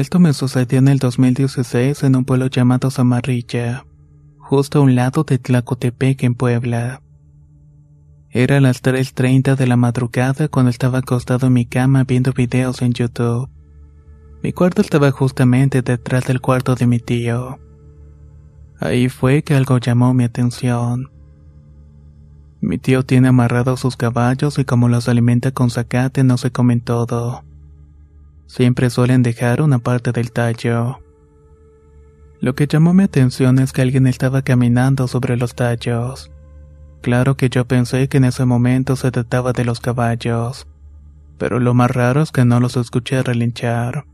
Esto me sucedió en el 2016 en un pueblo llamado Zamarrilla, justo a un lado de Tlacotepec en Puebla. Era las 3.30 de la madrugada cuando estaba acostado en mi cama viendo videos en YouTube. Mi cuarto estaba justamente detrás del cuarto de mi tío. Ahí fue que algo llamó mi atención. Mi tío tiene amarrados sus caballos y como los alimenta con zacate no se comen todo. Siempre suelen dejar una parte del tallo. Lo que llamó mi atención es que alguien estaba caminando sobre los tallos. Claro que yo pensé que en ese momento se trataba de los caballos, pero lo más raro es que no los escuché relinchar.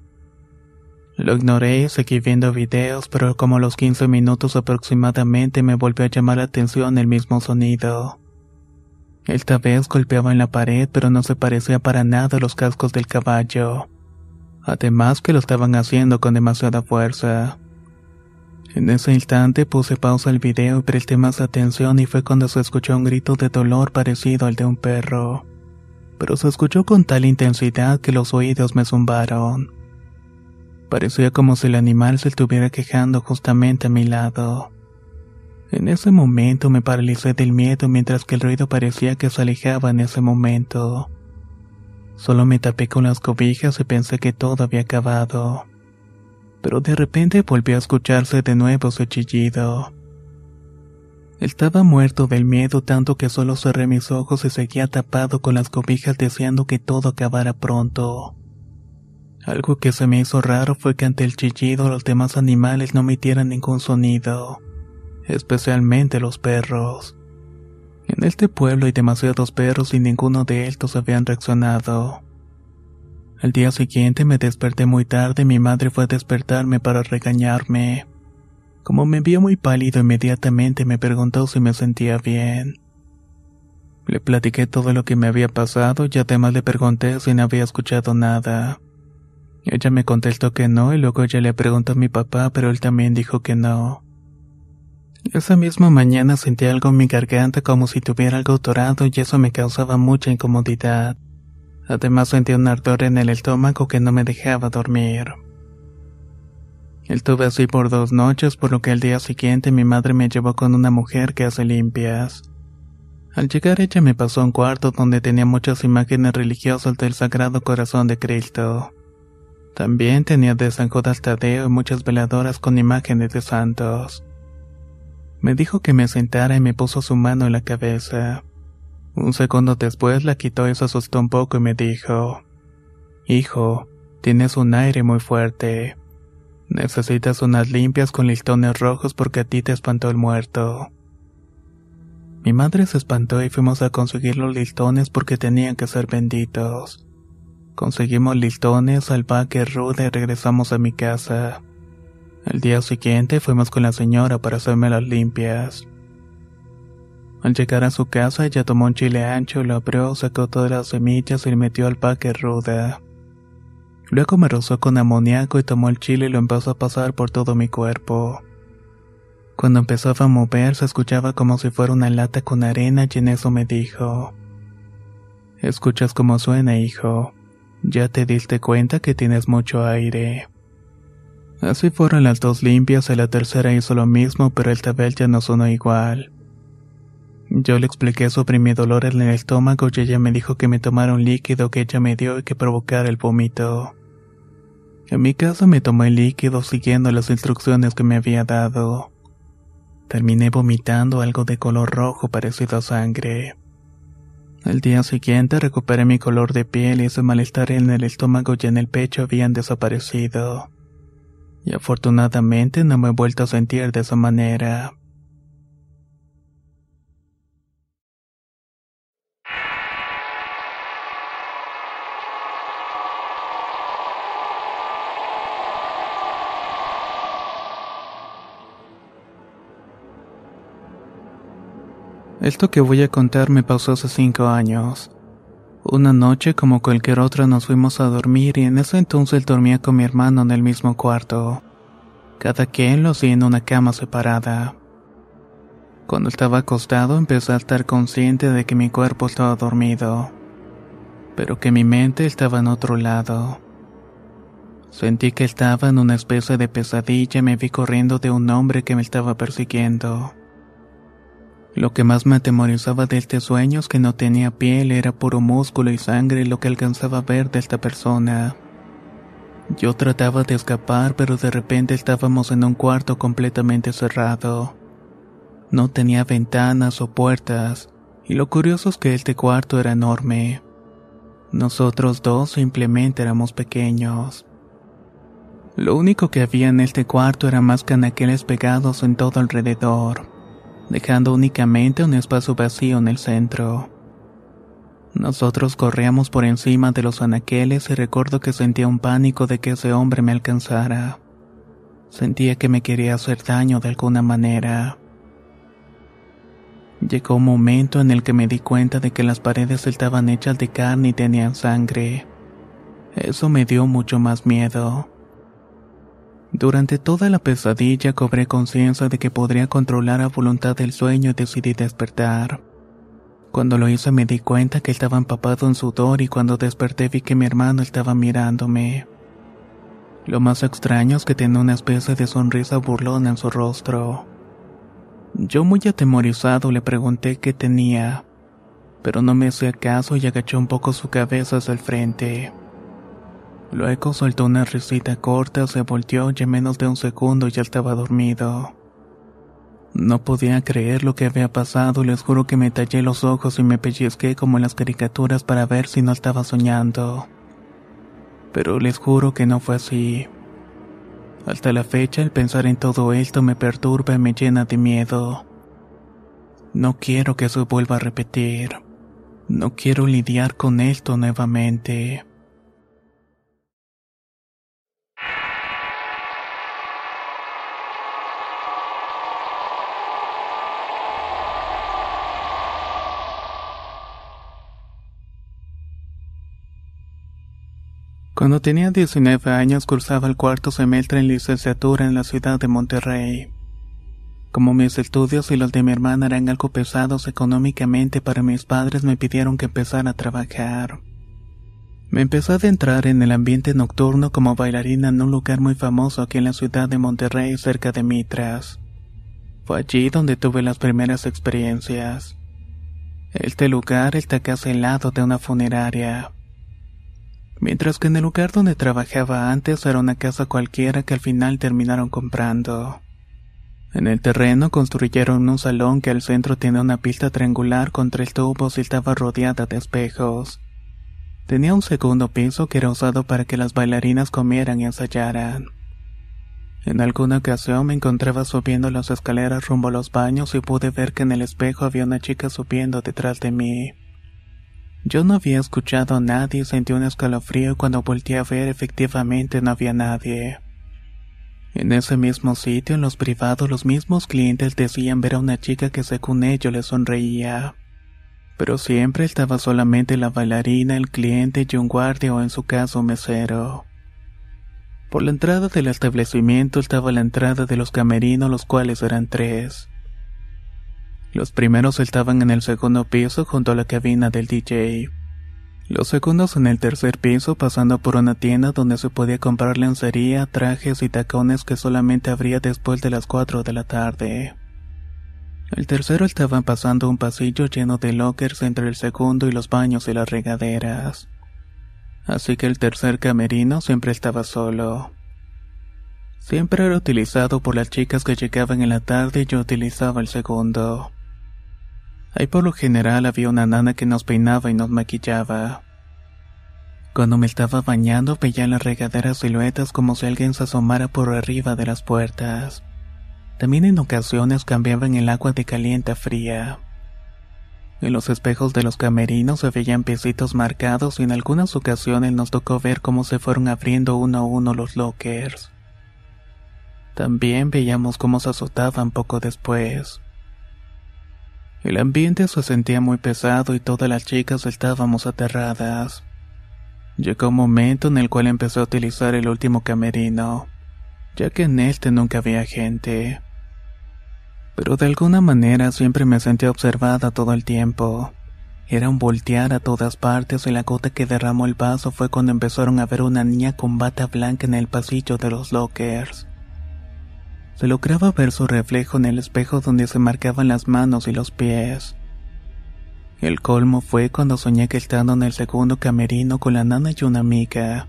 Lo ignoré y seguí viendo videos, pero como a los 15 minutos aproximadamente me volvió a llamar la atención el mismo sonido. Esta vez golpeaba en la pared, pero no se parecía para nada a los cascos del caballo además que lo estaban haciendo con demasiada fuerza. En ese instante puse pausa al video y presté más atención y fue cuando se escuchó un grito de dolor parecido al de un perro. Pero se escuchó con tal intensidad que los oídos me zumbaron. Parecía como si el animal se estuviera quejando justamente a mi lado. En ese momento me paralicé del miedo mientras que el ruido parecía que se alejaba en ese momento. Solo me tapé con las cobijas y pensé que todo había acabado. Pero de repente volvió a escucharse de nuevo su chillido. Estaba muerto del miedo tanto que solo cerré mis ojos y seguía tapado con las cobijas deseando que todo acabara pronto. Algo que se me hizo raro fue que ante el chillido los demás animales no emitieran ningún sonido, especialmente los perros. En este pueblo hay demasiados perros y ninguno de estos habían reaccionado. Al día siguiente me desperté muy tarde y mi madre fue a despertarme para regañarme. Como me vio muy pálido inmediatamente me preguntó si me sentía bien. Le platiqué todo lo que me había pasado y además le pregunté si no había escuchado nada. Ella me contestó que no y luego ella le preguntó a mi papá pero él también dijo que no. Esa misma mañana sentí algo en mi garganta como si tuviera algo torado y eso me causaba mucha incomodidad. Además sentí un ardor en el estómago que no me dejaba dormir. Estuve así por dos noches, por lo que al día siguiente mi madre me llevó con una mujer que hace limpias. Al llegar ella me pasó a un cuarto donde tenía muchas imágenes religiosas del Sagrado Corazón de Cristo. También tenía de San Tadeo y muchas veladoras con imágenes de santos. Me dijo que me sentara y me puso su mano en la cabeza. Un segundo después la quitó y se asustó un poco y me dijo, Hijo, tienes un aire muy fuerte. Necesitas unas limpias con listones rojos porque a ti te espantó el muerto. Mi madre se espantó y fuimos a conseguir los listones porque tenían que ser benditos. Conseguimos listones, albahaca ruda y regresamos a mi casa. Al día siguiente fuimos con la señora para hacerme las limpias. Al llegar a su casa, ella tomó un chile ancho, lo abrió, sacó todas las semillas y le metió al paque ruda. Luego me rozó con amoníaco y tomó el chile y lo empezó a pasar por todo mi cuerpo. Cuando empezaba a mover se escuchaba como si fuera una lata con arena y en eso me dijo, Escuchas cómo suena, hijo. Ya te diste cuenta que tienes mucho aire. Así fueron las dos limpias y la tercera hizo lo mismo, pero el tabel ya no sonó igual. Yo le expliqué sobre mi dolor en el estómago y ella me dijo que me tomara un líquido que ella me dio y que provocara el vómito. En mi caso me tomé el líquido siguiendo las instrucciones que me había dado. Terminé vomitando algo de color rojo parecido a sangre. Al día siguiente recuperé mi color de piel y ese malestar en el estómago y en el pecho habían desaparecido. Y afortunadamente no me he vuelto a sentir de esa manera. Esto que voy a contar me pasó hace cinco años. Una noche, como cualquier otra, nos fuimos a dormir y en ese entonces dormía con mi hermano en el mismo cuarto. Cada quien lo hacía en una cama separada. Cuando estaba acostado empecé a estar consciente de que mi cuerpo estaba dormido, pero que mi mente estaba en otro lado. Sentí que estaba en una especie de pesadilla y me vi corriendo de un hombre que me estaba persiguiendo. Lo que más me atemorizaba de este sueño es que no tenía piel, era puro músculo y sangre lo que alcanzaba a ver de esta persona. Yo trataba de escapar, pero de repente estábamos en un cuarto completamente cerrado. No tenía ventanas o puertas, y lo curioso es que este cuarto era enorme. Nosotros dos simplemente éramos pequeños. Lo único que había en este cuarto era más canaqueles pegados en todo alrededor dejando únicamente un espacio vacío en el centro. Nosotros corríamos por encima de los anaqueles y recuerdo que sentía un pánico de que ese hombre me alcanzara. Sentía que me quería hacer daño de alguna manera. Llegó un momento en el que me di cuenta de que las paredes estaban hechas de carne y tenían sangre. Eso me dio mucho más miedo. Durante toda la pesadilla cobré conciencia de que podría controlar a voluntad el sueño y decidí despertar. Cuando lo hice me di cuenta que estaba empapado en sudor y cuando desperté vi que mi hermano estaba mirándome. Lo más extraño es que tenía una especie de sonrisa burlona en su rostro. Yo muy atemorizado le pregunté qué tenía, pero no me hacía caso y agachó un poco su cabeza hacia el frente. Luego soltó una risita corta, se volteó y en menos de un segundo ya estaba dormido. No podía creer lo que había pasado les juro que me tallé los ojos y me pellizqué como en las caricaturas para ver si no estaba soñando. Pero les juro que no fue así. Hasta la fecha el pensar en todo esto me perturba y me llena de miedo. No quiero que eso vuelva a repetir. No quiero lidiar con esto nuevamente. Cuando tenía 19 años cursaba el cuarto semestre en licenciatura en la ciudad de Monterrey. Como mis estudios y los de mi hermana eran algo pesados económicamente para mis padres me pidieron que empezara a trabajar. Me empecé a adentrar en el ambiente nocturno como bailarina en un lugar muy famoso aquí en la ciudad de Monterrey cerca de Mitras. Fue allí donde tuve las primeras experiencias. Este lugar está casi al lado de una funeraria mientras que en el lugar donde trabajaba antes era una casa cualquiera que al final terminaron comprando. En el terreno construyeron un salón que al centro tenía una pista triangular con tres tubos y estaba rodeada de espejos. Tenía un segundo piso que era usado para que las bailarinas comieran y ensayaran. En alguna ocasión me encontraba subiendo las escaleras rumbo a los baños y pude ver que en el espejo había una chica subiendo detrás de mí. Yo no había escuchado a nadie y sentí un escalofrío cuando volteé a ver efectivamente no había nadie. En ese mismo sitio, en los privados, los mismos clientes decían ver a una chica que según ellos les sonreía. Pero siempre estaba solamente la bailarina, el cliente y un guardia o en su caso un mesero. Por la entrada del establecimiento estaba la entrada de los camerinos, los cuales eran tres. Los primeros estaban en el segundo piso junto a la cabina del DJ. Los segundos en el tercer piso pasando por una tienda donde se podía comprar lencería, trajes y tacones que solamente abría después de las 4 de la tarde. El tercero estaba pasando un pasillo lleno de lockers entre el segundo y los baños y las regaderas. Así que el tercer camerino siempre estaba solo. Siempre era utilizado por las chicas que llegaban en la tarde y yo utilizaba el segundo. Ahí por lo general había una nana que nos peinaba y nos maquillaba. Cuando me estaba bañando veía en las regaderas siluetas como si alguien se asomara por arriba de las puertas. También en ocasiones cambiaban el agua de caliente a fría. En los espejos de los camerinos se veían piecitos marcados y en algunas ocasiones nos tocó ver cómo se fueron abriendo uno a uno los lockers. También veíamos cómo se azotaban poco después. El ambiente se sentía muy pesado y todas las chicas estábamos aterradas. Llegó un momento en el cual empecé a utilizar el último camerino, ya que en este nunca había gente. Pero de alguna manera siempre me sentía observada todo el tiempo. Era un voltear a todas partes y la gota que derramó el vaso fue cuando empezaron a ver una niña con bata blanca en el pasillo de los lockers. Se lograba ver su reflejo en el espejo donde se marcaban las manos y los pies. El colmo fue cuando soñé que estando en el segundo camerino con la nana y una amiga,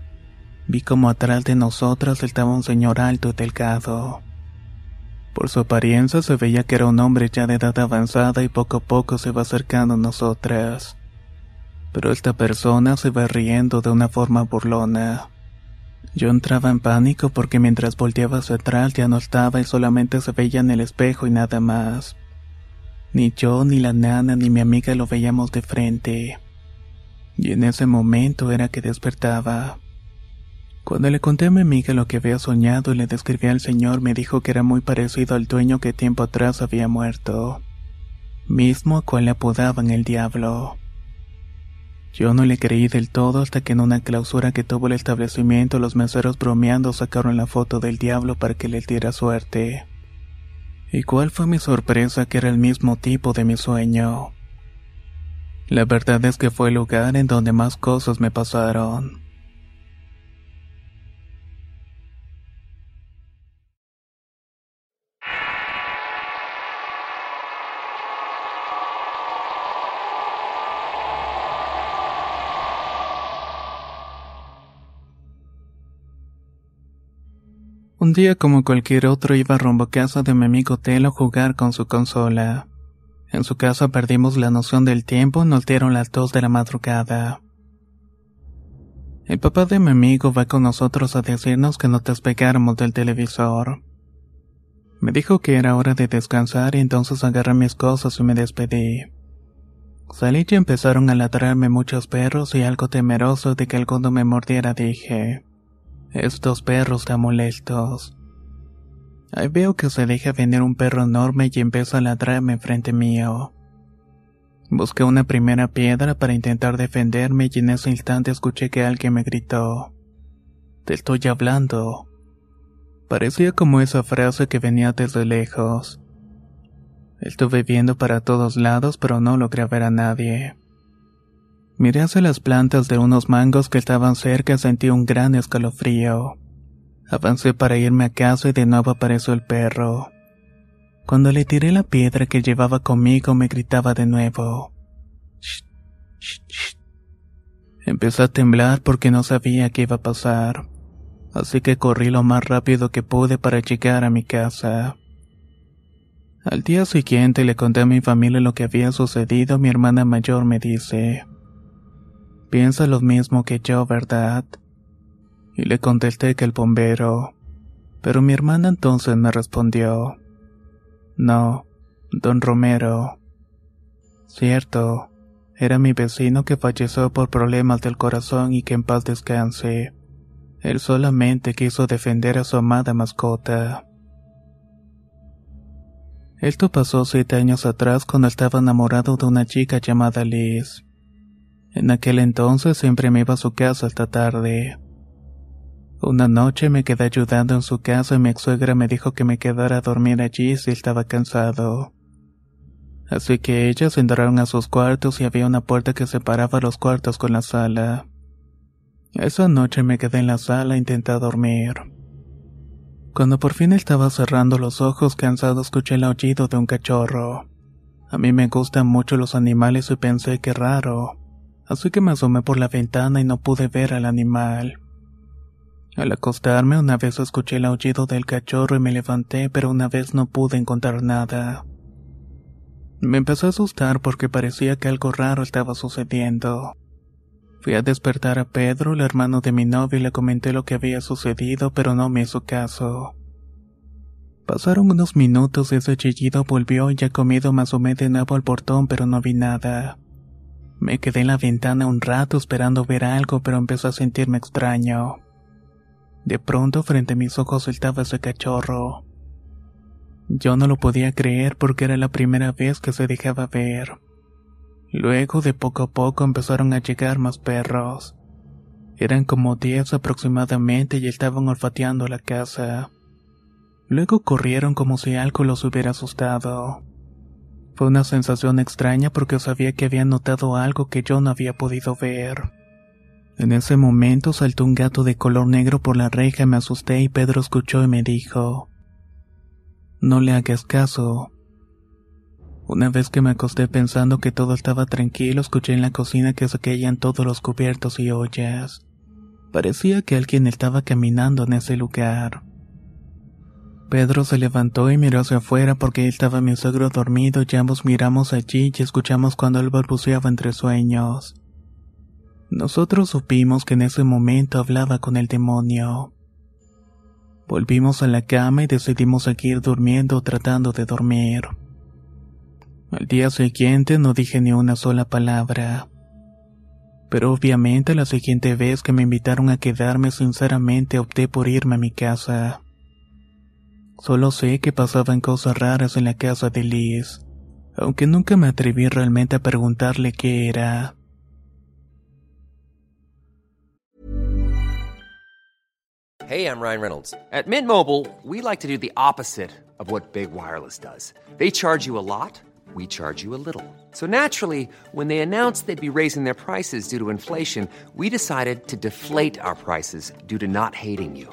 vi como atrás de nosotras estaba un señor alto y delgado. Por su apariencia se veía que era un hombre ya de edad avanzada y poco a poco se va acercando a nosotras. Pero esta persona se va riendo de una forma burlona. Yo entraba en pánico porque mientras volteaba hacia atrás ya no estaba y solamente se veía en el espejo y nada más. Ni yo, ni la nana, ni mi amiga lo veíamos de frente. Y en ese momento era que despertaba. Cuando le conté a mi amiga lo que había soñado y le describí al señor, me dijo que era muy parecido al dueño que tiempo atrás había muerto. Mismo a cual le apodaban el diablo. Yo no le creí del todo hasta que en una clausura que tuvo el establecimiento los meseros bromeando sacaron la foto del diablo para que le diera suerte. ¿Y cuál fue mi sorpresa que era el mismo tipo de mi sueño? La verdad es que fue el lugar en donde más cosas me pasaron. Un día como cualquier otro iba rumbo a casa de mi amigo Telo a jugar con su consola. En su casa perdimos la noción del tiempo, nos dieron las dos de la madrugada. El papá de mi amigo va con nosotros a decirnos que no despegáramos del televisor. Me dijo que era hora de descansar y entonces agarré mis cosas y me despedí. Salí y empezaron a ladrarme muchos perros y algo temeroso de que alguno me mordiera dije. Estos perros tan molestos. Ahí veo que se deja venir un perro enorme y empieza a ladrarme frente mío. Busqué una primera piedra para intentar defenderme y en ese instante escuché que alguien me gritó. Te estoy hablando. Parecía como esa frase que venía desde lejos. Estuve viendo para todos lados pero no logré ver a nadie. Miré hacia las plantas de unos mangos que estaban cerca y sentí un gran escalofrío. Avancé para irme a casa y de nuevo apareció el perro. Cuando le tiré la piedra que llevaba conmigo me gritaba de nuevo. Shh, shh, shh. Empecé a temblar porque no sabía qué iba a pasar, así que corrí lo más rápido que pude para llegar a mi casa. Al día siguiente le conté a mi familia lo que había sucedido. Mi hermana mayor me dice, Piensa lo mismo que yo, ¿verdad? Y le contesté que el bombero. Pero mi hermana entonces me respondió. No, don Romero. Cierto, era mi vecino que falleció por problemas del corazón y que en paz descanse. Él solamente quiso defender a su amada mascota. Esto pasó siete años atrás cuando estaba enamorado de una chica llamada Liz. En aquel entonces siempre me iba a su casa hasta tarde. Una noche me quedé ayudando en su casa y mi ex suegra me dijo que me quedara a dormir allí si estaba cansado. Así que ellas entraron a sus cuartos y había una puerta que separaba los cuartos con la sala. Esa noche me quedé en la sala e intenté dormir. Cuando por fin estaba cerrando los ojos cansado escuché el aullido de un cachorro. A mí me gustan mucho los animales y pensé que raro, así que me asomé por la ventana y no pude ver al animal. Al acostarme una vez escuché el aullido del cachorro y me levanté, pero una vez no pude encontrar nada. Me empezó a asustar porque parecía que algo raro estaba sucediendo. Fui a despertar a Pedro, el hermano de mi novio, y le comenté lo que había sucedido, pero no me hizo caso. Pasaron unos minutos y ese chillido volvió y ya comido me asomé de nuevo al portón, pero no vi nada. Me quedé en la ventana un rato esperando ver algo, pero empezó a sentirme extraño. De pronto frente a mis ojos estaba ese cachorro. Yo no lo podía creer porque era la primera vez que se dejaba ver. Luego de poco a poco empezaron a llegar más perros. Eran como diez aproximadamente y estaban olfateando la casa. Luego corrieron como si algo los hubiera asustado. Fue una sensación extraña porque sabía que habían notado algo que yo no había podido ver. En ese momento saltó un gato de color negro por la reja, me asusté y Pedro escuchó y me dijo, No le hagas caso. Una vez que me acosté pensando que todo estaba tranquilo, escuché en la cocina que se caían todos los cubiertos y ollas. Parecía que alguien estaba caminando en ese lugar. Pedro se levantó y miró hacia afuera porque estaba mi suegro dormido y ambos miramos allí y escuchamos cuando él balbuceaba entre sueños. Nosotros supimos que en ese momento hablaba con el demonio. Volvimos a la cama y decidimos seguir durmiendo tratando de dormir. Al día siguiente no dije ni una sola palabra. Pero obviamente la siguiente vez que me invitaron a quedarme sinceramente opté por irme a mi casa. Solo sé que pasaban cosas raras en la casa de Liz, aunque nunca me atreví realmente a preguntarle qué era. Hey, I'm Ryan Reynolds. At Mint Mobile, we like to do the opposite of what Big Wireless does. They charge you a lot, we charge you a little. So naturally, when they announced they'd be raising their prices due to inflation, we decided to deflate our prices due to not hating you.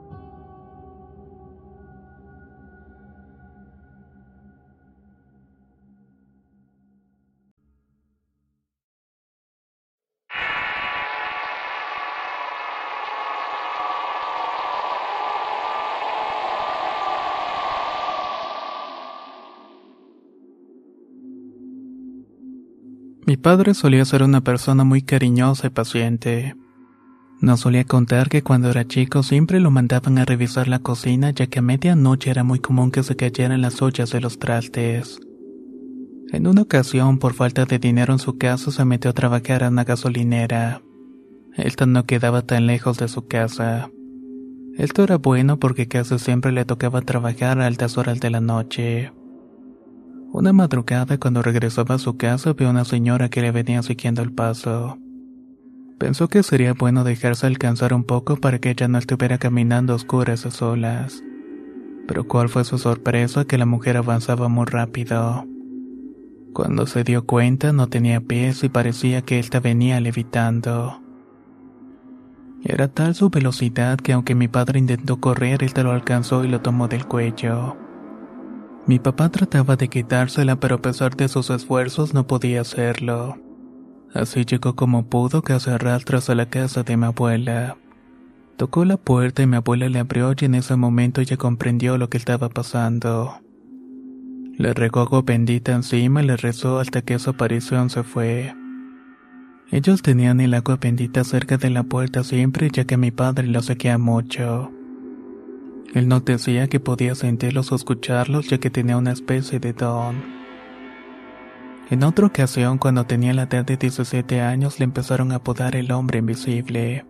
Mi padre solía ser una persona muy cariñosa y paciente. Nos solía contar que cuando era chico siempre lo mandaban a revisar la cocina ya que a medianoche era muy común que se cayeran las ollas de los trastes. En una ocasión, por falta de dinero en su casa, se metió a trabajar a una gasolinera. Esto no quedaba tan lejos de su casa. Esto era bueno porque casi siempre le tocaba trabajar a altas horas de la noche. Una madrugada cuando regresaba a su casa vio a una señora que le venía siguiendo el paso. Pensó que sería bueno dejarse alcanzar un poco para que ella no estuviera caminando a oscuras a solas. Pero cuál fue su sorpresa que la mujer avanzaba muy rápido. Cuando se dio cuenta no tenía pies y parecía que ésta venía levitando. Era tal su velocidad que aunque mi padre intentó correr, él lo alcanzó y lo tomó del cuello. Mi papá trataba de quitársela, pero a pesar de sus esfuerzos no podía hacerlo. Así llegó como pudo casi a rastras a la casa de mi abuela. Tocó la puerta y mi abuela le abrió y en ese momento ella comprendió lo que estaba pasando. Le regó agua bendita encima le rezó hasta que su aparición se fue. Ellos tenían el agua bendita cerca de la puerta siempre ya que mi padre lo seguía mucho. Él no decía que podía sentirlos o escucharlos ya que tenía una especie de don. En otra ocasión, cuando tenía la edad de 17 años, le empezaron a apodar el hombre invisible.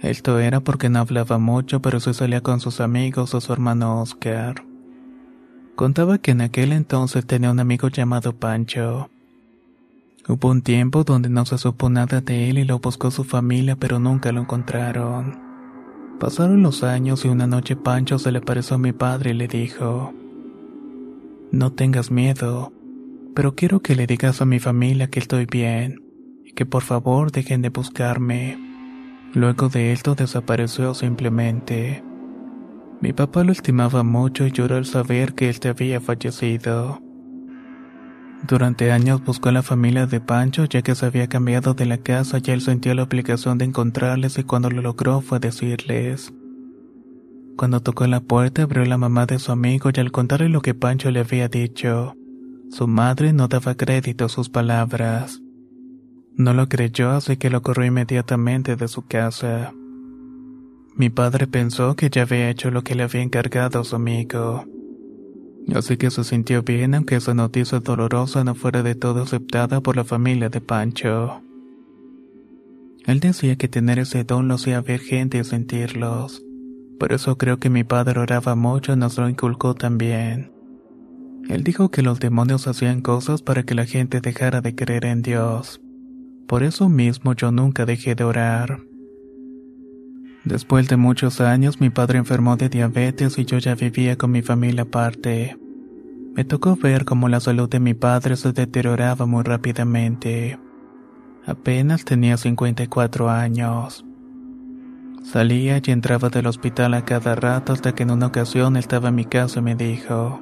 Esto era porque no hablaba mucho, pero se salía con sus amigos o su hermano Oscar. Contaba que en aquel entonces tenía un amigo llamado Pancho. Hubo un tiempo donde no se supo nada de él y lo buscó su familia, pero nunca lo encontraron. Pasaron los años y una noche Pancho se le apareció a mi padre y le dijo, No tengas miedo, pero quiero que le digas a mi familia que estoy bien y que por favor dejen de buscarme. Luego de esto desapareció simplemente. Mi papá lo estimaba mucho y lloró al saber que él había fallecido. Durante años buscó a la familia de Pancho ya que se había cambiado de la casa y él sentía la obligación de encontrarles y cuando lo logró fue decirles. Cuando tocó la puerta abrió la mamá de su amigo y al contarle lo que Pancho le había dicho, su madre no daba crédito a sus palabras. No lo creyó así que lo corrió inmediatamente de su casa. Mi padre pensó que ya había hecho lo que le había encargado a su amigo. Así que se sintió bien aunque esa noticia dolorosa no fuera de todo aceptada por la familia de Pancho. Él decía que tener ese don lo hacía ver gente y sentirlos. Por eso creo que mi padre oraba mucho y nos lo inculcó también. Él dijo que los demonios hacían cosas para que la gente dejara de creer en Dios. Por eso mismo yo nunca dejé de orar. Después de muchos años mi padre enfermó de diabetes y yo ya vivía con mi familia aparte. Me tocó ver cómo la salud de mi padre se deterioraba muy rápidamente. Apenas tenía 54 años. Salía y entraba del hospital a cada rato hasta que en una ocasión estaba en mi casa y me dijo,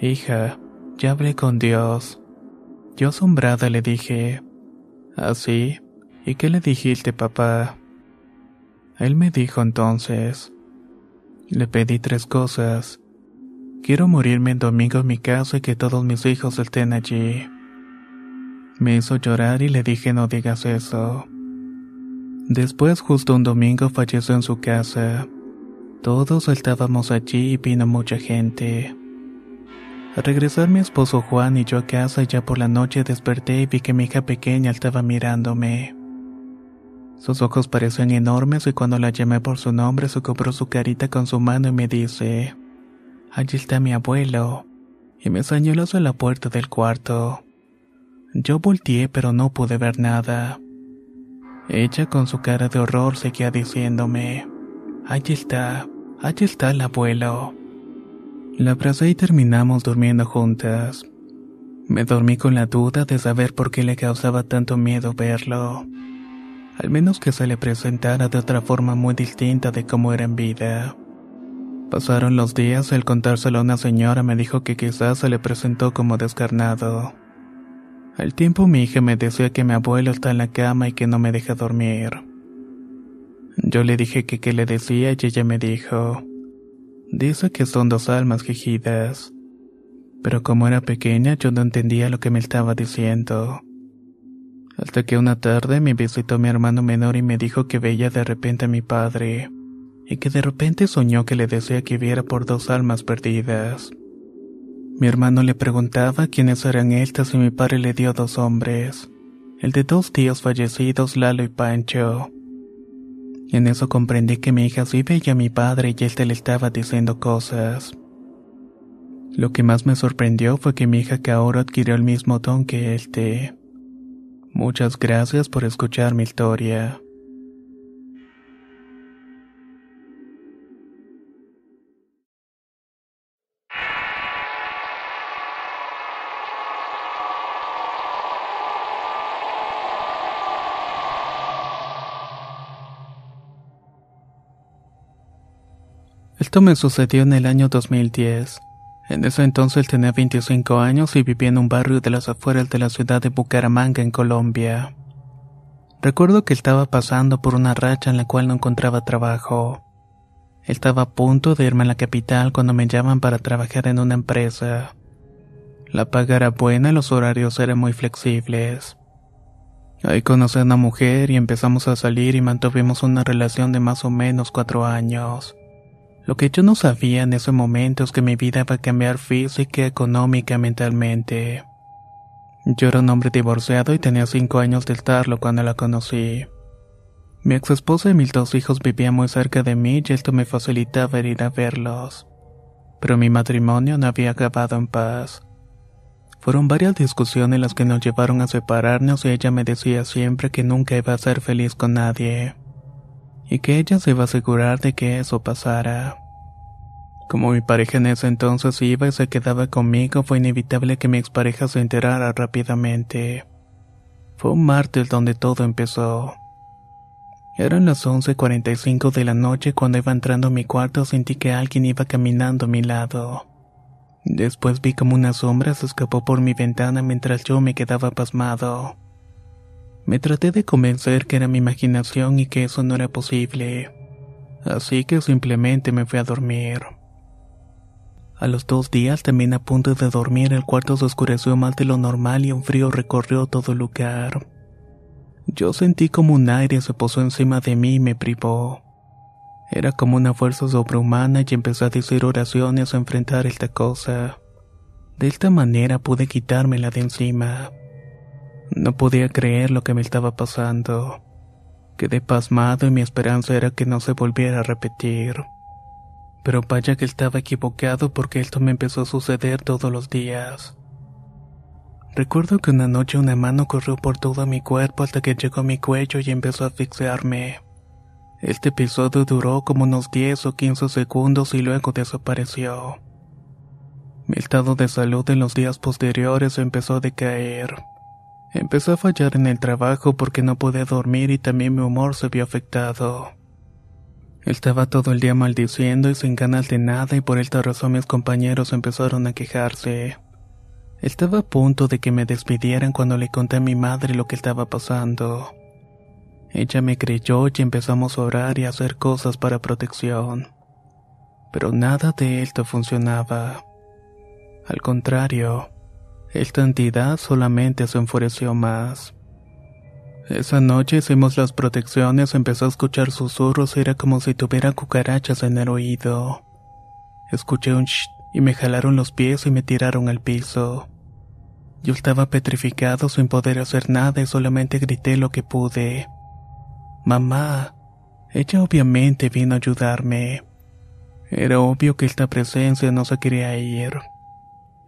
Hija, ya hablé con Dios. Yo asombrada le dije, ¿Así? ¿Ah, ¿Y qué le dijiste, papá? Él me dijo entonces, le pedí tres cosas. Quiero morirme en domingo en mi casa y que todos mis hijos estén allí. Me hizo llorar y le dije no digas eso. Después justo un domingo falleció en su casa. Todos estábamos allí y vino mucha gente. Al regresar mi esposo Juan y yo a casa ya por la noche desperté y vi que mi hija pequeña estaba mirándome. Sus ojos parecían enormes y cuando la llamé por su nombre se cobró su carita con su mano y me dice, Allí está mi abuelo, y me señaló hacia la puerta del cuarto. Yo volteé pero no pude ver nada. Ella con su cara de horror seguía diciéndome, Allí está, allí está el abuelo. La abracé y terminamos durmiendo juntas. Me dormí con la duda de saber por qué le causaba tanto miedo verlo. Al menos que se le presentara de otra forma muy distinta de cómo era en vida. Pasaron los días, al contárselo a una señora me dijo que quizás se le presentó como descarnado. Al tiempo mi hija me decía que mi abuelo está en la cama y que no me deja dormir. Yo le dije que qué le decía y ella me dijo, dice que son dos almas quejidas. Pero como era pequeña yo no entendía lo que me estaba diciendo. Hasta que una tarde me visitó mi hermano menor y me dijo que veía de repente a mi padre, y que de repente soñó que le decía que viera por dos almas perdidas. Mi hermano le preguntaba quiénes eran estas y mi padre le dio dos hombres, el de dos tíos fallecidos, Lalo y Pancho. En eso comprendí que mi hija sí veía a mi padre y él le estaba diciendo cosas. Lo que más me sorprendió fue que mi hija que ahora adquirió el mismo don que él. Muchas gracias por escuchar mi historia. Esto me sucedió en el año 2010. En ese entonces tenía 25 años y vivía en un barrio de las afueras de la ciudad de Bucaramanga, en Colombia. Recuerdo que estaba pasando por una racha en la cual no encontraba trabajo. Estaba a punto de irme a la capital cuando me llaman para trabajar en una empresa. La paga era buena y los horarios eran muy flexibles. Ahí conocí a una mujer y empezamos a salir y mantuvimos una relación de más o menos cuatro años. Lo que yo no sabía en ese momento es que mi vida iba a cambiar física, económica, mentalmente. Yo era un hombre divorciado y tenía cinco años de estarlo cuando la conocí. Mi ex esposa y mis dos hijos vivían muy cerca de mí y esto me facilitaba ir a verlos. Pero mi matrimonio no había acabado en paz. Fueron varias discusiones las que nos llevaron a separarnos y ella me decía siempre que nunca iba a ser feliz con nadie y que ella se iba a asegurar de que eso pasara. Como mi pareja en ese entonces iba y se quedaba conmigo, fue inevitable que mi expareja se enterara rápidamente. Fue un martes donde todo empezó. Eran las 11.45 de la noche cuando iba entrando a mi cuarto sentí que alguien iba caminando a mi lado. Después vi como una sombra se escapó por mi ventana mientras yo me quedaba pasmado. Me traté de convencer que era mi imaginación y que eso no era posible. Así que simplemente me fui a dormir. A los dos días, también a punto de dormir, el cuarto se oscureció más de lo normal y un frío recorrió todo el lugar. Yo sentí como un aire se posó encima de mí y me privó. Era como una fuerza sobrehumana y empecé a decir oraciones a enfrentar esta cosa. De esta manera pude quitármela de encima. No podía creer lo que me estaba pasando. Quedé pasmado y mi esperanza era que no se volviera a repetir. Pero vaya que estaba equivocado porque esto me empezó a suceder todos los días. Recuerdo que una noche una mano corrió por todo mi cuerpo hasta que llegó a mi cuello y empezó a asfixiarme. Este episodio duró como unos 10 o 15 segundos y luego desapareció. Mi estado de salud en los días posteriores empezó a decaer. Empecé a fallar en el trabajo porque no podía dormir y también mi humor se vio afectado. Estaba todo el día maldiciendo y sin ganas de nada y por esta razón mis compañeros empezaron a quejarse. Estaba a punto de que me despidieran cuando le conté a mi madre lo que estaba pasando. Ella me creyó y empezamos a orar y a hacer cosas para protección. Pero nada de esto funcionaba. Al contrario, esta entidad solamente se enfureció más. Esa noche hicimos las protecciones, empezó a escuchar susurros era como si tuviera cucarachas en el oído. Escuché un shh y me jalaron los pies y me tiraron al piso. Yo estaba petrificado sin poder hacer nada y solamente grité lo que pude. Mamá. Ella obviamente vino a ayudarme. Era obvio que esta presencia no se quería ir.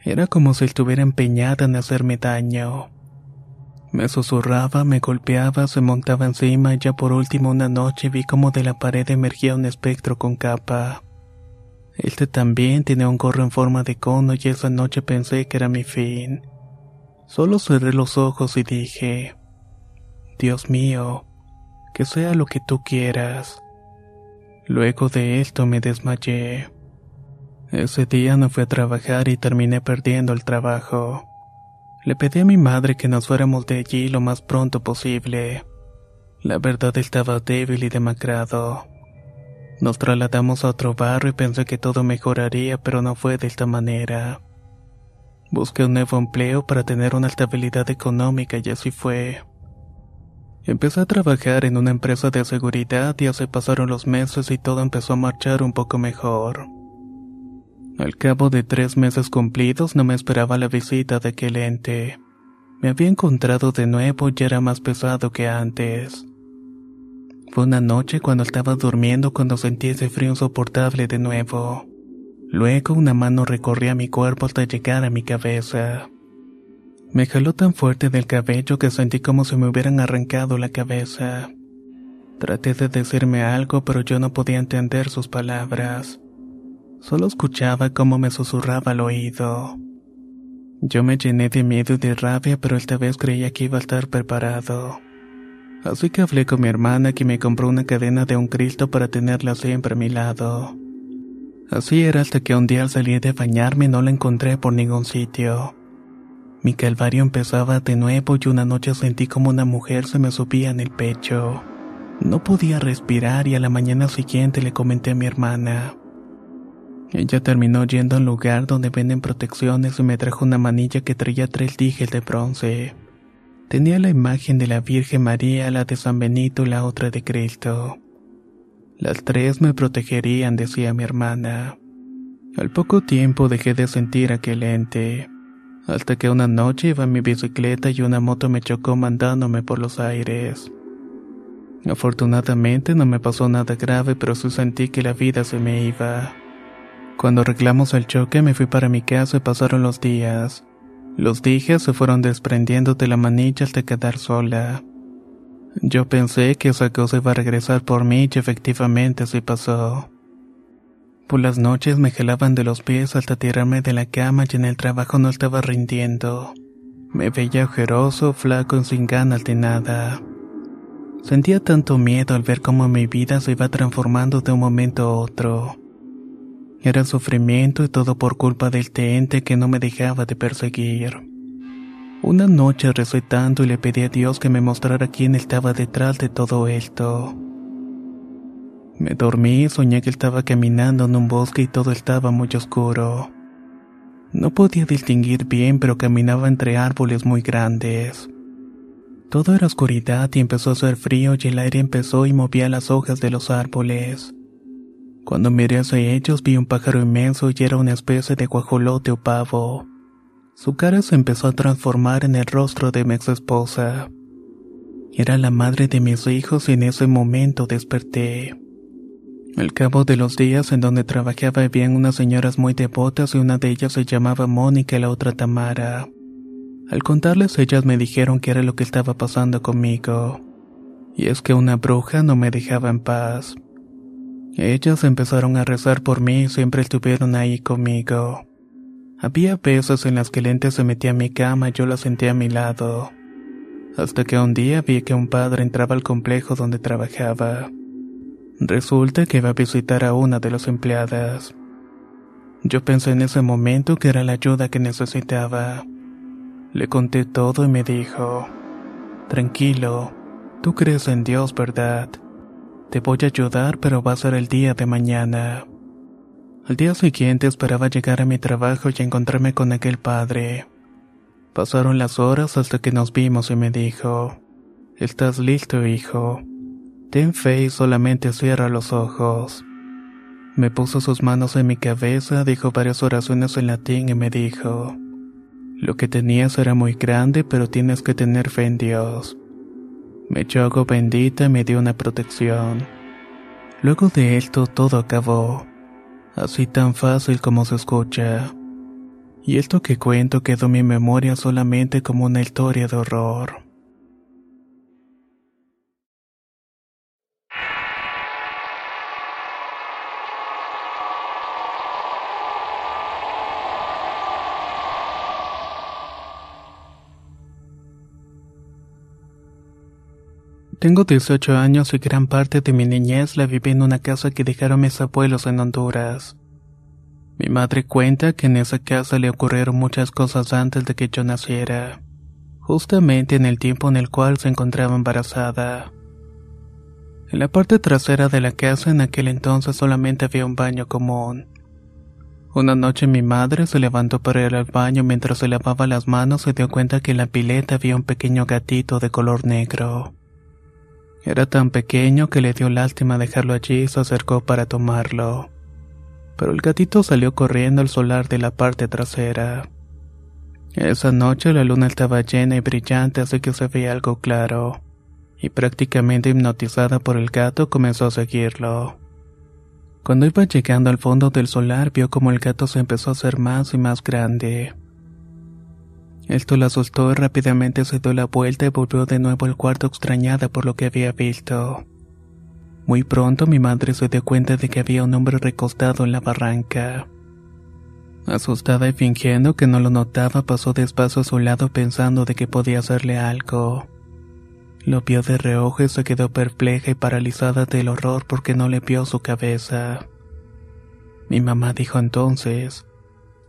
Era como si estuviera empeñada en hacerme daño. Me susurraba, me golpeaba, se montaba encima y ya por último una noche vi como de la pared emergía un espectro con capa. Este también tenía un gorro en forma de cono y esa noche pensé que era mi fin. Solo cerré los ojos y dije, Dios mío, que sea lo que tú quieras. Luego de esto me desmayé. Ese día no fui a trabajar y terminé perdiendo el trabajo. Le pedí a mi madre que nos fuéramos de allí lo más pronto posible. La verdad estaba débil y demacrado. Nos trasladamos a otro barrio y pensé que todo mejoraría, pero no fue de esta manera. Busqué un nuevo empleo para tener una estabilidad económica y así fue. Empecé a trabajar en una empresa de seguridad y así pasaron los meses y todo empezó a marchar un poco mejor. Al cabo de tres meses cumplidos no me esperaba la visita de aquel ente. Me había encontrado de nuevo y era más pesado que antes. Fue una noche cuando estaba durmiendo cuando sentí ese frío insoportable de nuevo. Luego una mano recorría mi cuerpo hasta llegar a mi cabeza. Me jaló tan fuerte del cabello que sentí como si me hubieran arrancado la cabeza. Traté de decirme algo, pero yo no podía entender sus palabras. Solo escuchaba cómo me susurraba al oído. Yo me llené de miedo y de rabia, pero esta vez creía que iba a estar preparado. Así que hablé con mi hermana que me compró una cadena de un Cristo para tenerla siempre a mi lado. Así era hasta que un día al salir de bañarme no la encontré por ningún sitio. Mi calvario empezaba de nuevo y una noche sentí como una mujer se me subía en el pecho. No podía respirar y a la mañana siguiente le comenté a mi hermana. Ella terminó yendo a un lugar donde venden protecciones y me trajo una manilla que traía tres dijes de bronce. Tenía la imagen de la Virgen María, la de San Benito y la otra de Cristo. Las tres me protegerían, decía mi hermana. Al poco tiempo dejé de sentir aquel ente hasta que una noche iba en mi bicicleta y una moto me chocó mandándome por los aires. Afortunadamente no me pasó nada grave, pero sí sentí que la vida se me iba. Cuando arreglamos el choque me fui para mi casa y pasaron los días. Los dijes se fueron desprendiendo de la manilla hasta quedar sola. Yo pensé que esa cosa iba a regresar por mí y efectivamente así pasó. Por las noches me jalaban de los pies hasta tirarme de la cama y en el trabajo no estaba rindiendo. Me veía ojeroso, flaco y sin ganas de nada. Sentía tanto miedo al ver cómo mi vida se iba transformando de un momento a otro. Era sufrimiento y todo por culpa del ente que no me dejaba de perseguir. Una noche recé tanto y le pedí a Dios que me mostrara quién estaba detrás de todo esto. Me dormí y soñé que estaba caminando en un bosque y todo estaba muy oscuro. No podía distinguir bien, pero caminaba entre árboles muy grandes. Todo era oscuridad y empezó a hacer frío y el aire empezó y movía las hojas de los árboles. Cuando miré hacia ellos vi un pájaro inmenso y era una especie de guajolote o pavo. Su cara se empezó a transformar en el rostro de mi ex esposa. Era la madre de mis hijos y en ese momento desperté. Al cabo de los días en donde trabajaba habían unas señoras muy devotas y una de ellas se llamaba Mónica y la otra Tamara. Al contarles ellas me dijeron que era lo que estaba pasando conmigo. Y es que una bruja no me dejaba en paz. Ellas empezaron a rezar por mí y siempre estuvieron ahí conmigo. Había veces en las que el ente se metía a mi cama y yo la sentía a mi lado. Hasta que un día vi que un padre entraba al complejo donde trabajaba. Resulta que iba a visitar a una de las empleadas. Yo pensé en ese momento que era la ayuda que necesitaba. Le conté todo y me dijo, Tranquilo, tú crees en Dios, ¿verdad? Te voy a ayudar, pero va a ser el día de mañana. Al día siguiente esperaba llegar a mi trabajo y encontrarme con aquel padre. Pasaron las horas hasta que nos vimos y me dijo, ¿Estás listo, hijo? Ten fe y solamente cierra los ojos. Me puso sus manos en mi cabeza, dijo varias oraciones en latín y me dijo, Lo que tenías era muy grande, pero tienes que tener fe en Dios. Me echó agua bendita me dio una protección. Luego de esto todo acabó, así tan fácil como se escucha. Y esto que cuento quedó en mi memoria solamente como una historia de horror. Tengo 18 años y gran parte de mi niñez la viví en una casa que dejaron mis abuelos en Honduras. Mi madre cuenta que en esa casa le ocurrieron muchas cosas antes de que yo naciera, justamente en el tiempo en el cual se encontraba embarazada. En la parte trasera de la casa en aquel entonces solamente había un baño común. Una noche mi madre se levantó para ir al baño mientras se lavaba las manos se dio cuenta que en la pileta había un pequeño gatito de color negro. Era tan pequeño que le dio lástima dejarlo allí y se acercó para tomarlo. Pero el gatito salió corriendo al solar de la parte trasera. Esa noche la luna estaba llena y brillante así que se veía algo claro y prácticamente hipnotizada por el gato comenzó a seguirlo. Cuando iba llegando al fondo del solar vio como el gato se empezó a hacer más y más grande. Esto la asustó y rápidamente se dio la vuelta y volvió de nuevo al cuarto extrañada por lo que había visto. Muy pronto mi madre se dio cuenta de que había un hombre recostado en la barranca. Asustada y fingiendo que no lo notaba, pasó despacio a su lado pensando de que podía hacerle algo. Lo vio de reojo y se quedó perpleja y paralizada del horror porque no le vio su cabeza. Mi mamá dijo entonces,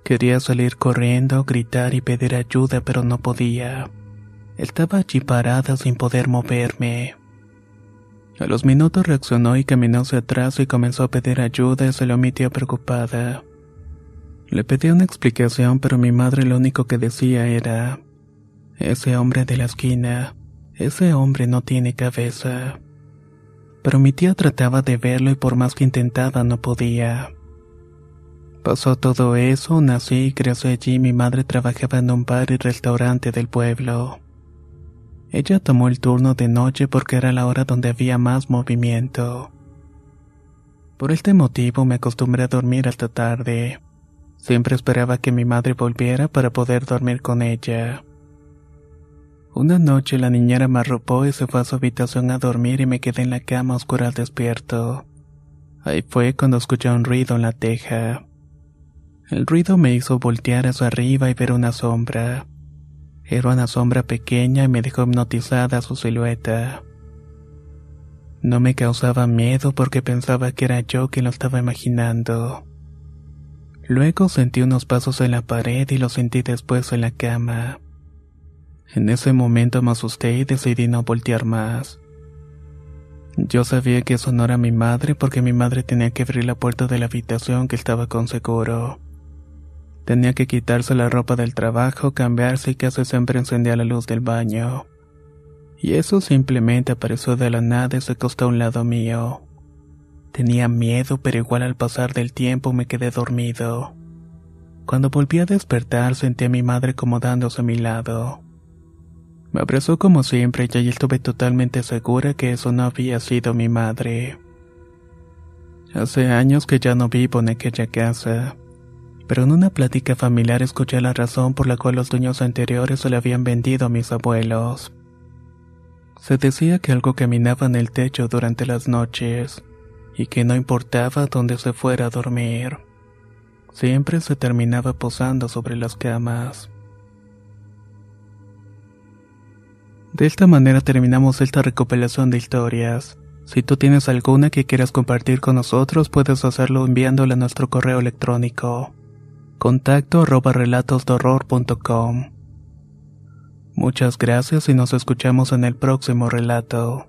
quería salir corriendo, gritar y pedir ayuda, pero no podía. Estaba allí parada sin poder moverme. A los minutos reaccionó y caminó hacia atrás y comenzó a pedir ayuda y se lo omitió preocupada. Le pedí una explicación, pero mi madre lo único que decía era, ese hombre de la esquina, ese hombre no tiene cabeza. Pero mi tía trataba de verlo y por más que intentaba no podía. Pasó todo eso, nací y crecí allí mi madre trabajaba en un bar y restaurante del pueblo. Ella tomó el turno de noche porque era la hora donde había más movimiento. Por este motivo me acostumbré a dormir hasta tarde. Siempre esperaba que mi madre volviera para poder dormir con ella. Una noche la niñera me arropó y se fue a su habitación a dormir y me quedé en la cama oscura al despierto. Ahí fue cuando escuché un ruido en la teja. El ruido me hizo voltear hacia arriba y ver una sombra. Era una sombra pequeña y me dejó hipnotizada su silueta. No me causaba miedo porque pensaba que era yo quien lo estaba imaginando. Luego sentí unos pasos en la pared y los sentí después en la cama. En ese momento me asusté y decidí no voltear más. Yo sabía que eso no era mi madre porque mi madre tenía que abrir la puerta de la habitación que estaba con seguro. Tenía que quitarse la ropa del trabajo, cambiarse y casi siempre encendía la luz del baño. Y eso simplemente apareció de la nada y se acostó a un lado mío. Tenía miedo, pero igual al pasar del tiempo me quedé dormido. Cuando volví a despertar sentí a mi madre acomodándose a mi lado. Me abrazó como siempre y allí estuve totalmente segura que eso no había sido mi madre. Hace años que ya no vivo en aquella casa, pero en una plática familiar escuché la razón por la cual los dueños anteriores se le habían vendido a mis abuelos. Se decía que algo caminaba en el techo durante las noches y que no importaba dónde se fuera a dormir, siempre se terminaba posando sobre las camas. De esta manera terminamos esta recopilación de historias. Si tú tienes alguna que quieras compartir con nosotros, puedes hacerlo enviándola a nuestro correo electrónico. Contacto arroba relatosdorror.com. Muchas gracias y nos escuchamos en el próximo relato.